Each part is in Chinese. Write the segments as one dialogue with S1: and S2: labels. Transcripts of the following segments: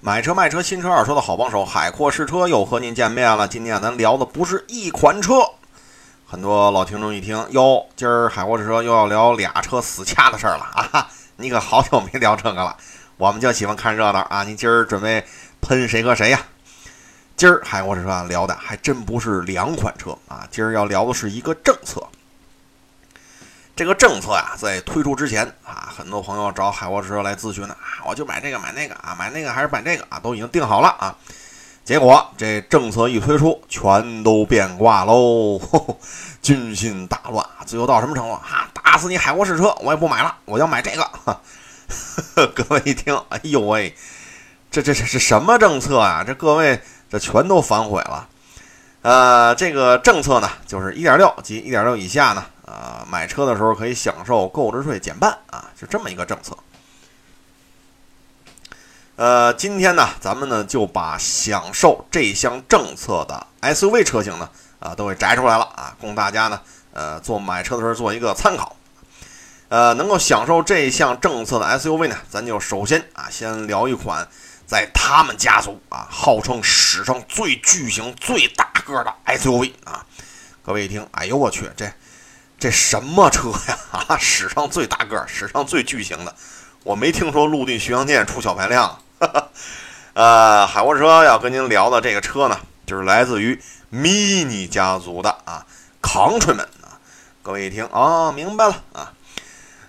S1: 买车卖车，新车二车的好帮手，海阔试车又和您见面了。今天咱聊的不是一款车，很多老听众一听，哟，今儿海阔试车又要聊俩车死掐的事儿了啊！你可好久没聊这个了，我们就喜欢看热闹啊！你今儿准备喷谁和谁呀？今儿海阔试车聊的还真不是两款车啊，今儿要聊的是一个政策。这个政策呀，在推出之前啊，很多朋友找海沃车来咨询呢啊，我就买这个买那个啊，买那个还是买这个啊，都已经定好了啊。结果这政策一推出，全都变卦喽，军心大乱！最后到什么程度啊？打死你海沃士车，我也不买了，我要买这个。各位一听，哎呦喂，这这这是什么政策啊？这各位这全都反悔了。呃，这个政策呢，就是一点六及一点六以下呢。啊，买车的时候可以享受购置税减半啊，就这么一个政策。呃，今天呢，咱们呢就把享受这项政策的 SUV 车型呢啊都给摘出来了啊，供大家呢呃做买车的时候做一个参考。呃，能够享受这项政策的 SUV 呢，咱就首先啊先聊一款在他们家族啊号称史上最巨型、最大个的 SUV 啊。各位一听，哎呦我去，这。这什么车呀？啊，史上最大个儿、史上最巨型的，我没听说陆地巡洋舰出小排量。呃，海沃车要跟您聊的这个车呢，就是来自于 Mini 家族的啊，Countryman 啊。各位一听啊，明白了啊。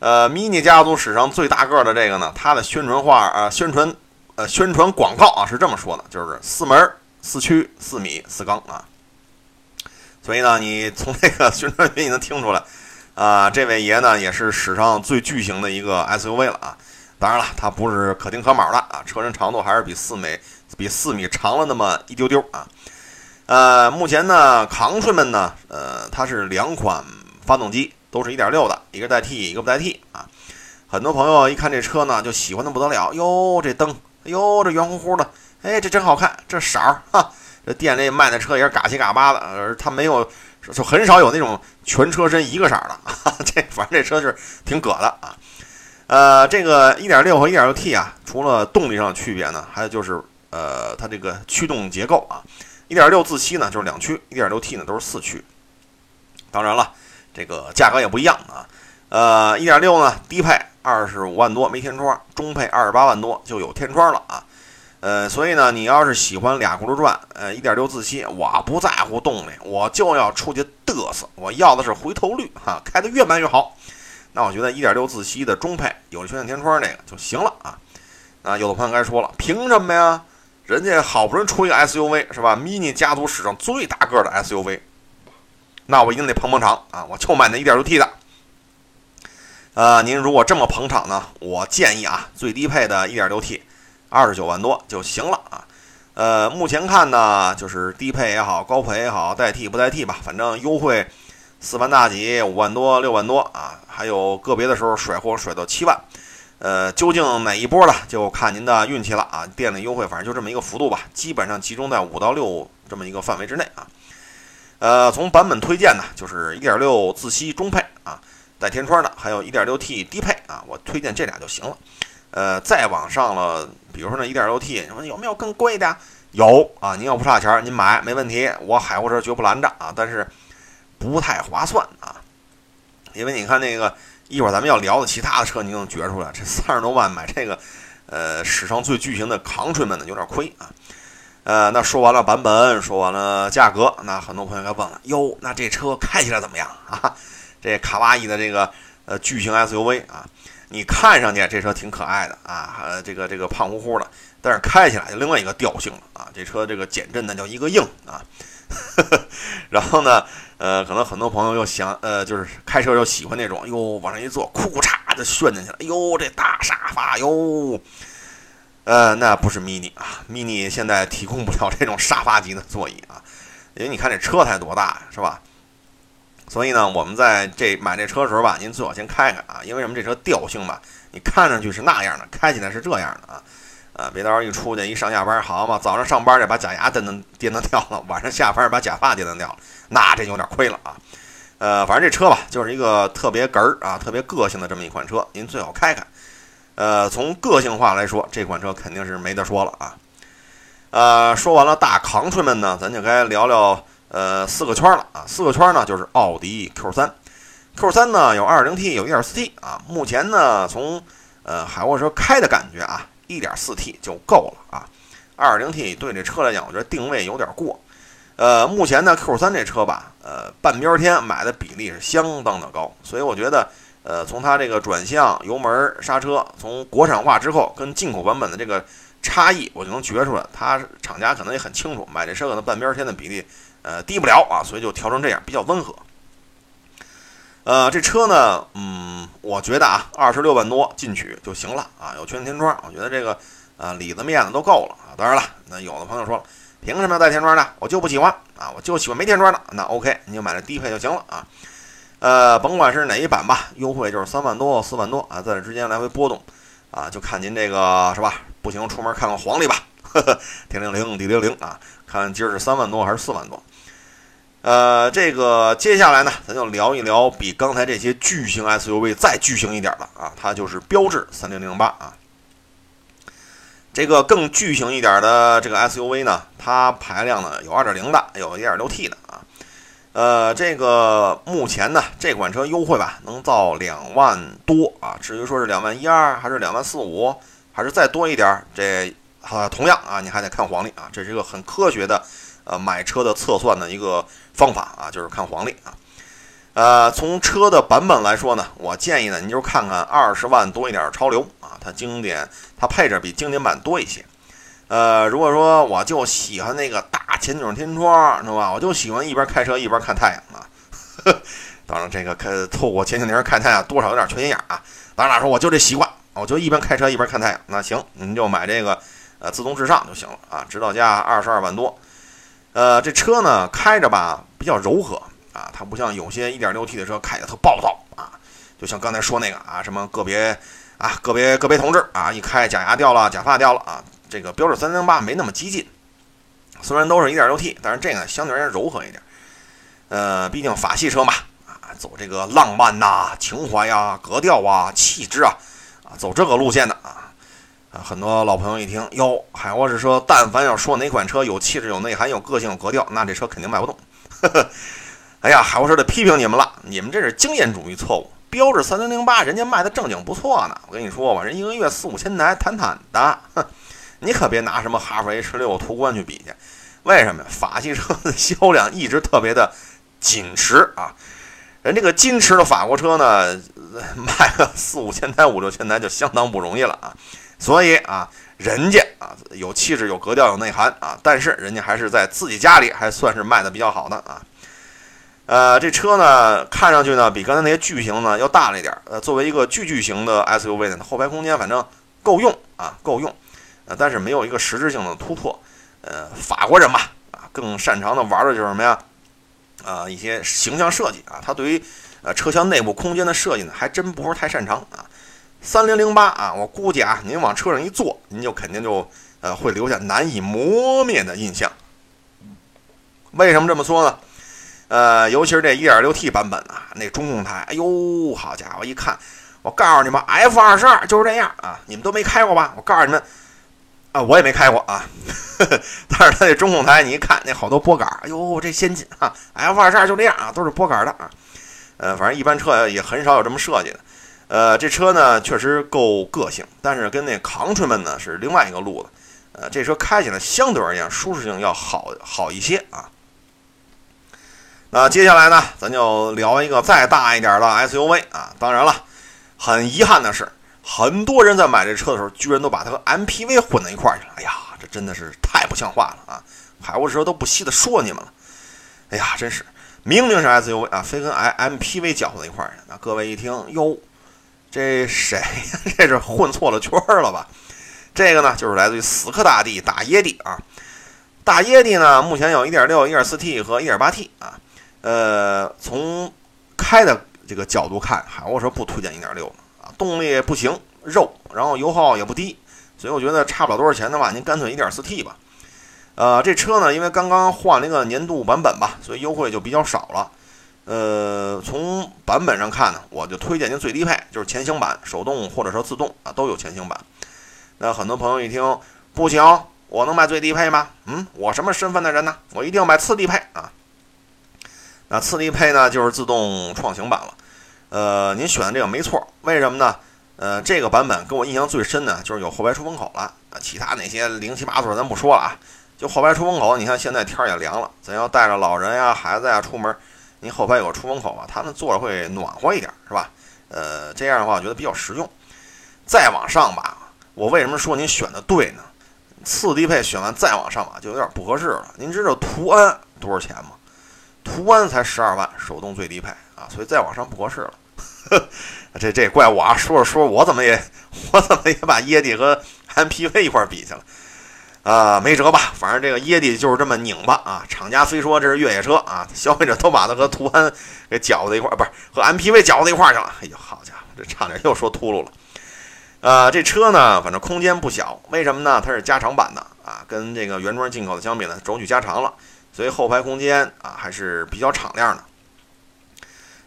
S1: 呃，Mini 家族史上最大个儿的这个呢，它的宣传画啊，宣传呃宣传广告啊是这么说的，就是四门、四驱、四米、四缸啊。所以呢，你从这个宣传片你能听出来，啊，这位爷呢也是史上最巨型的一个 SUV 了啊。当然了，它不是可丁可卯的啊，车身长度还是比四米比四米长了那么一丢丢啊。呃，目前呢，扛顺们呢，呃，它是两款发动机，都是一点六的，一个带 T，一个不带 T 啊。很多朋友一看这车呢，就喜欢的不得了，哟，这灯，哟，这圆乎乎的，哎，这真好看，这色儿，哈。这店里卖的车也是嘎七嘎八的，呃，它没有，就很少有那种全车身一个色的。这反正这车是挺葛的啊。呃，这个1.6和 1.6T 啊，除了动力上的区别呢，还有就是呃，它这个驱动结构啊，1.6自吸呢就是两驱，1.6T 呢都是四驱。当然了，这个价格也不一样啊。呃，1.6呢低配二十五万多没天窗，中配二十八万多就有天窗了啊。呃，所以呢，你要是喜欢俩轱辘转，呃，一点六自吸，我不在乎动力，我就要出去嘚瑟，我要的是回头率哈，开得越慢越好。那我觉得一点六自吸的中配有了全景天窗那个就行了啊。啊，有的朋友该说了，凭什么呀？人家好不容易出一个 SUV 是吧？mini 家族史上最大个的 SUV，那我一定得捧捧场啊！我就买那一点六 T 的。呃，您如果这么捧场呢，我建议啊，最低配的一点六 T。二十九万多就行了啊，呃，目前看呢，就是低配也好，高配也好，代替不代替吧，反正优惠四万大几，五万多，六万多啊，还有个别的时候甩货甩到七万，呃，究竟哪一波呢？就看您的运气了啊。店里优惠反正就这么一个幅度吧，基本上集中在五到六这么一个范围之内啊。呃，从版本推荐呢，就是一点六自吸中配啊，带天窗的，还有一点六 T 低配啊，我推荐这俩就行了。呃，再往上了，比如说那一点六 T，你说有没有更贵的？有啊，您要不差钱，您买没问题，我海沃车绝不拦着啊。但是不太划算啊，因为你看那个一会儿咱们要聊的其他的车，你能觉出来，这三十多万买这个，呃，史上最巨型的扛锤们呢，有点亏啊。呃，那说完了版本，说完了价格，那很多朋友该问了，哟，那这车开起来怎么样啊？这卡哇伊的这个呃巨型 SUV 啊。你看上去这车挺可爱的啊，呃，这个这个胖乎乎的，但是开起来就另外一个调性了啊。这车这个减震那叫一个硬啊。然后呢，呃，可能很多朋友又想，呃，就是开车又喜欢那种，哟，往上一坐，库嚓就旋进去了，哟，这大沙发哟。呃，那不是 mini 啊，mini 现在提供不了这种沙发级的座椅啊，因为你看这车才多大呀，是吧？所以呢，我们在这买这车的时候吧，您最好先开开啊，因为什么？这车调性吧，你看上去是那样的，开起来是这样的啊，啊，别到时候一出去一上下班，好嘛，早上上班得把假牙颠蹬颠蹬掉了，晚上下班把假发颠蹬掉了，那这有点亏了啊。呃，反正这车吧，就是一个特别哏儿啊，特别个性的这么一款车，您最好开开。呃，从个性化来说，这款车肯定是没得说了啊。呃，说完了大扛锤们呢，咱就该聊聊呃四个圈了啊。四个圈呢，就是奥迪 Q3，Q3 呢有 2.0T 有 1.4T 啊。目前呢，从呃海沃车开的感觉啊，1.4T 就够了啊。2.0T 对这车来讲，我觉得定位有点过。呃，目前呢 Q3 这车吧，呃半边天买的比例是相当的高，所以我觉得呃从它这个转向、油门、刹车，从国产化之后跟进口版本的这个。差异我就能觉出来，他厂家可能也很清楚，买这车可能半边天的比例，呃，低不了啊，所以就调成这样，比较温和。呃，这车呢，嗯，我觉得啊，二十六万多进取就行了啊，有全景天窗，我觉得这个啊里子面子都够了啊。当然了，那有的朋友说了，凭什么要带天窗呢？我就不喜欢啊，我就喜欢没天窗的。那 OK，你就买这低配就行了啊。呃，甭管是哪一版吧，优惠就是三万多、四万多啊，在这之间来回波动啊，就看您这个是吧？不行，出门看看黄历吧。呵呵，天灵灵，地灵灵啊！看今儿是三万多还是四万多？呃，这个接下来呢，咱就聊一聊比刚才这些巨型 SUV 再巨型一点的啊，它就是标致三零零八啊。这个更巨型一点的这个 SUV 呢，它排量呢有二点零的，有一点六 T 的。呃，这个目前呢，这款车优惠吧，能到两万多啊。至于说是两万一二还是两万四五？还是再多一点，这啊，同样啊，你还得看黄历啊，这是一个很科学的，呃，买车的测算的一个方法啊，就是看黄历啊。呃，从车的版本来说呢，我建议呢，您就看看二十万多一点超流啊，它经典，它配置比经典版多一些。呃，如果说我就喜欢那个大前景天窗，是吧？我就喜欢一边开车一边看太阳啊。当然，这个看透过前景天看太阳，多少有点缺心眼啊。当然说，我就这习惯。我就一边开车一边看太阳，那行，您就买这个，呃，自动至上就行了啊，指导价二十二万多，呃，这车呢开着吧比较柔和啊，它不像有些 1.6T 的车开的特暴躁啊，就像刚才说那个啊，什么个别啊个别个别同志啊，一开假牙掉了，假发掉了啊，这个标致308没那么激进，虽然都是一点六 T，但是这个相对而言柔和一点，呃，毕竟法系车嘛，啊，走这个浪漫呐、情怀呀、格调啊、气质啊。啊，走这个路线的啊，啊，很多老朋友一听，哟，海沃士说，但凡要说哪款车有气质、有内涵、有个性、有格调，那这车肯定卖不动。呵 呵哎呀，海沃士得批评你们了，你们这是经验主义错误。标致三零零八，人家卖的正经不错呢。我跟你说吧，人一个月四五千台，坦坦的。哼，你可别拿什么哈弗 H 六、途观去比去。为什么呀？法系车的销量一直特别的紧实啊。人这个金驰的法国车呢，卖个四五千台、五六千台就相当不容易了啊！所以啊，人家啊有气质、有格调、有内涵啊，但是人家还是在自己家里还算是卖的比较好的啊。呃，这车呢，看上去呢比刚才那些巨型呢要大了一点。呃，作为一个巨巨型的 SUV 呢，后排空间反正够用啊，够用。呃，但是没有一个实质性的突破。呃，法国人嘛，啊，更擅长的玩的就是什么呀？啊，一些形象设计啊，他对于呃车厢内部空间的设计呢，还真不是太擅长啊。三零零八啊，我估计啊，您往车上一坐，您就肯定就呃会留下难以磨灭的印象。为什么这么说呢？呃，尤其是这一点六 T 版本啊，那中控台，哎呦，好家伙，一看，我告诉你们，F 二十二就是这样啊，你们都没开过吧？我告诉你们。啊，我也没开过啊，但是它那中控台，你一看那好多拨杆，哎呦，这先进啊！F 二十二就这样啊，都是拨杆的啊。呃，反正一般车也很少有这么设计的。呃，这车呢确实够个性，但是跟那 Countryman 呢是另外一个路子。呃，这车开起来相对而言舒适性要好好一些啊。那接下来呢，咱就聊一个再大一点的 SUV 啊。当然了，很遗憾的是。很多人在买这车的时候，居然都把它和 MPV 混在一块儿去了。哎呀，这真的是太不像话了啊！海沃士都不惜的说你们了。哎呀，真是明明是 SUV 啊，非跟 MPV 搅和在一块儿去。那各位一听，哟，这谁呀？这是混错了圈了吧？这个呢，就是来自于死磕大帝大耶帝啊。大耶帝呢，目前有1.6、1.4T 和 1.8T 啊。呃，从开的这个角度看，海沃士不推荐1.6。动力不行，肉，然后油耗也不低，所以我觉得差不了多少钱的话，您干脆 1.4T 吧。呃，这车呢，因为刚刚换了一个年度版本吧，所以优惠就比较少了。呃，从版本上看呢，我就推荐您最低配，就是前行版，手动或者说自动啊，都有前行版。那很多朋友一听，不行，我能买最低配吗？嗯，我什么身份的人呢？我一定要买次低配啊。那次低配呢，就是自动创行版了。呃，您选的这个没错，为什么呢？呃，这个版本给我印象最深的就是有后排出风口了啊，其他那些零七八碎咱不说了啊，就后排出风口。你看现在天也凉了，咱要带着老人呀、孩子呀出门。您后排有个出风口啊，他们坐着会暖和一点，是吧？呃，这样的话我觉得比较实用。再往上吧，我为什么说您选的对呢？次低配选完再往上吧，就有点不合适了。您知道途安多少钱吗？途安才十二万，手动最低配所以再往上不合适了。这这怪我啊，说着说，我怎么也我怎么也把椰蒂和 MPV 一块比去了。啊，没辙吧，反正这个椰蒂就是这么拧巴啊。厂家虽说这是越野车啊，消费者都把它和途安给搅在一块儿，不是和 MPV 搅在一块儿去了。哎呦，好家伙，这差点又说秃噜了。呃，这车呢，反正空间不小，为什么呢？它是加长版的啊，跟这个原装进口的相比呢，轴距加长了，所以后排空间啊还是比较敞亮的。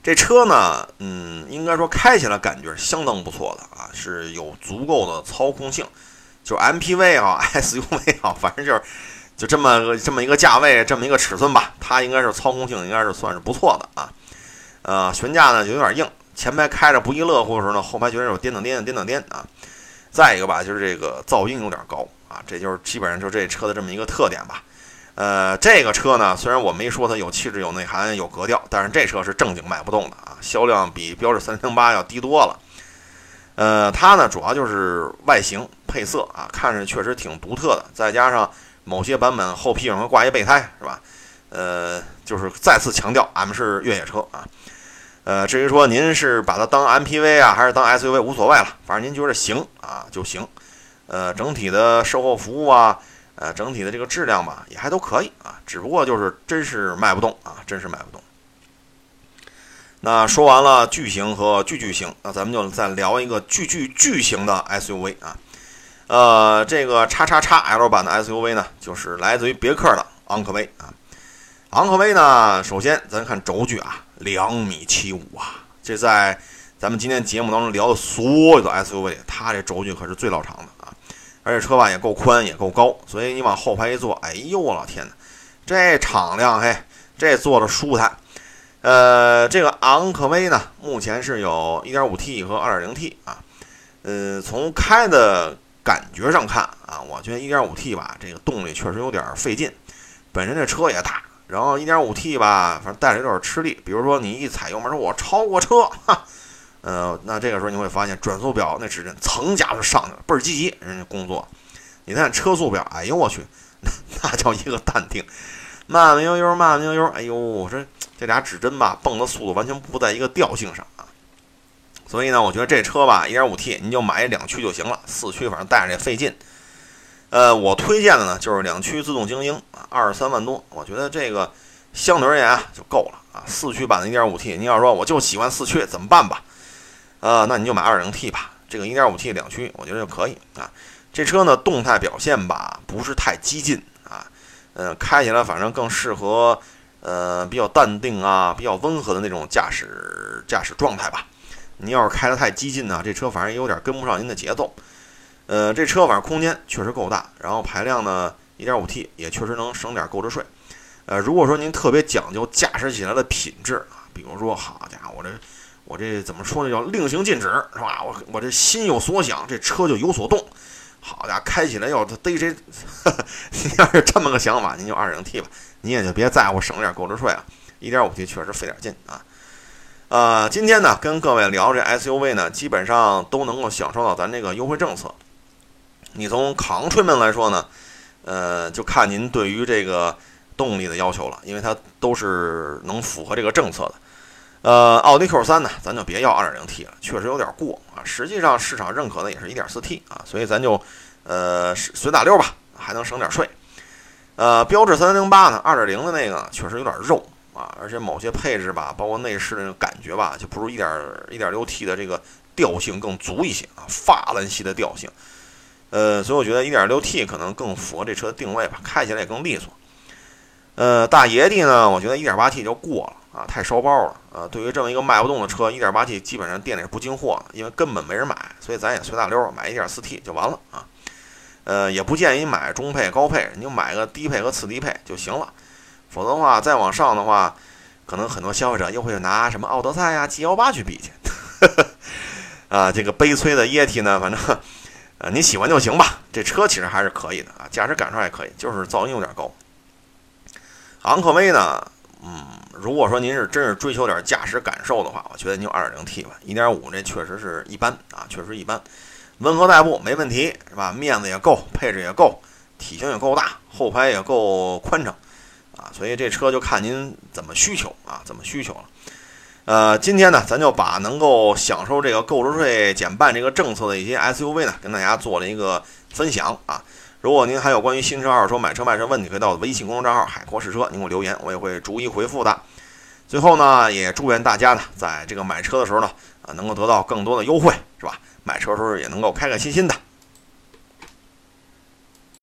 S1: 这车呢，嗯，应该说开起来感觉相当不错的啊，是有足够的操控性。就 MPV 啊，SUV 啊，反正就是就这么这么一个价位，这么一个尺寸吧，它应该是操控性应该是算是不错的啊。呃，悬架呢就有点硬，前排开着不亦乐乎的时候呢，后排觉得有颠颠颠颠颠颠啊。再一个吧，就是这个噪音有点高啊，这就是基本上就这车的这么一个特点吧。呃，这个车呢，虽然我没说它有气质、有内涵、有格调，但是这车是正经卖不动的啊，销量比标致三零八要低多了。呃，它呢主要就是外形配色啊，看着确实挺独特的，再加上某些版本后屁股上挂一备胎，是吧？呃，就是再次强调，俺们是越野车啊。呃，至于说您是把它当 MPV 啊，还是当 SUV，无所谓了，反正您觉得行啊就行。呃，整体的售后服务啊，呃，整体的这个质量吧，也还都可以啊，只不过就是真是卖不动啊，真是卖不动。那说完了巨型和巨巨型，那咱们就再聊一个巨巨巨型的 SUV 啊。呃，这个叉叉叉 L 版的 SUV 呢，就是来自于别克的昂科威啊。昂科威呢，首先咱看轴距啊，两米七五啊，这在咱们今天节目当中聊的所有的 SUV，它这轴距可是最老长的。而且车吧也够宽也够高，所以你往后排一坐，哎呦我老天哪，这敞亮嘿，这坐着舒坦。呃，这个昂科威呢，目前是有 1.5T 和 2.0T 啊。呃，从开的感觉上看啊，我觉得 1.5T 吧，这个动力确实有点费劲。本身这车也大，然后 1.5T 吧，反正带着有点吃力。比如说你一踩油门，说我超过车，哈，呃，那这个时候你会发现转速表那指针蹭家就上去了，倍儿积极，人家工作。你看车速表，哎呦我去，那那叫一个淡定，慢慢悠悠，慢慢悠悠，哎呦这。这俩指针吧，蹦的速度完全不在一个调性上啊，所以呢，我觉得这车吧，1.5T 您就买两驱就行了，四驱反正带着也费劲。呃，我推荐的呢就是两驱自动精英啊，二十三万多，我觉得这个相对而言啊就够了啊。四驱版的 1.5T，你要说我就喜欢四驱怎么办吧？呃，那你就买 2.0T 吧，这个 1.5T 两驱我觉得就可以啊。这车呢动态表现吧不是太激进啊，嗯，开起来反正更适合。呃，比较淡定啊，比较温和的那种驾驶驾驶状态吧。您要是开得太激进呢，这车反正也有点跟不上您的节奏。呃，这车反正空间确实够大，然后排量呢，1.5T 也确实能省点购置税。呃，如果说您特别讲究驾驶起来的品质啊，比如说，好家伙，这我这怎么说呢？叫令行禁止是吧？我我这心有所想，这车就有所动。好家伙，开起来要逮谁？您要是这么个想法，您就 2.0T 吧。你也就别在乎省点购置税了，1.5T 确实费点劲啊。呃，今天呢跟各位聊这 SUV 呢，基本上都能够享受到咱这个优惠政策。你从扛吹们来说呢，呃，就看您对于这个动力的要求了，因为它都是能符合这个政策的。呃，奥迪 Q3 呢，咱就别要 2.0T 了，确实有点过啊。实际上市场认可的也是一点四 T 啊，所以咱就呃随大溜吧，还能省点税。呃，标致三零八呢，二点零的那个确实有点肉啊，而且某些配置吧，包括内饰的那个感觉吧，就不如一点一点六 T 的这个调性更足一些啊，法兰西的调性。呃，所以我觉得一点六 T 可能更符合这车的定位吧，开起来也更利索。呃，大爷的呢，我觉得一点八 T 就过了啊，太烧包了。呃，对于这么一个卖不动的车，1.8T 基本上店里是不进货，因为根本没人买，所以咱也随大溜买 1.4T 就完了啊。呃，也不建议买中配、高配，你就买个低配和次低配就行了。否则的话，再往上的话，可能很多消费者又会拿什么奥德赛呀、G18 去比去。啊，这个悲催的液体呢，反正，呃，你喜欢就行吧。这车其实还是可以的啊，驾驶感受还可以，就是噪音有点高。昂科威呢，嗯，如果说您是真是追求点驾驶感受的话，我觉得您就 2.0T 吧，1.5这确实是一般啊，确实一般。温和代步没问题，是吧？面子也够，配置也够，体型也够大，后排也够宽敞，啊，所以这车就看您怎么需求啊，怎么需求了。呃，今天呢，咱就把能够享受这个购置税减半这个政策的一些 SUV 呢，跟大家做了一个分享啊。如果您还有关于新车、二手车、买车、卖车问题，可以到我微信公众账号“海阔试车”您给我留言，我也会逐一回复的。最后呢，也祝愿大家呢，在这个买车的时候呢，啊，能够得到更多的优惠，是吧？买车时候也能够开开心心的。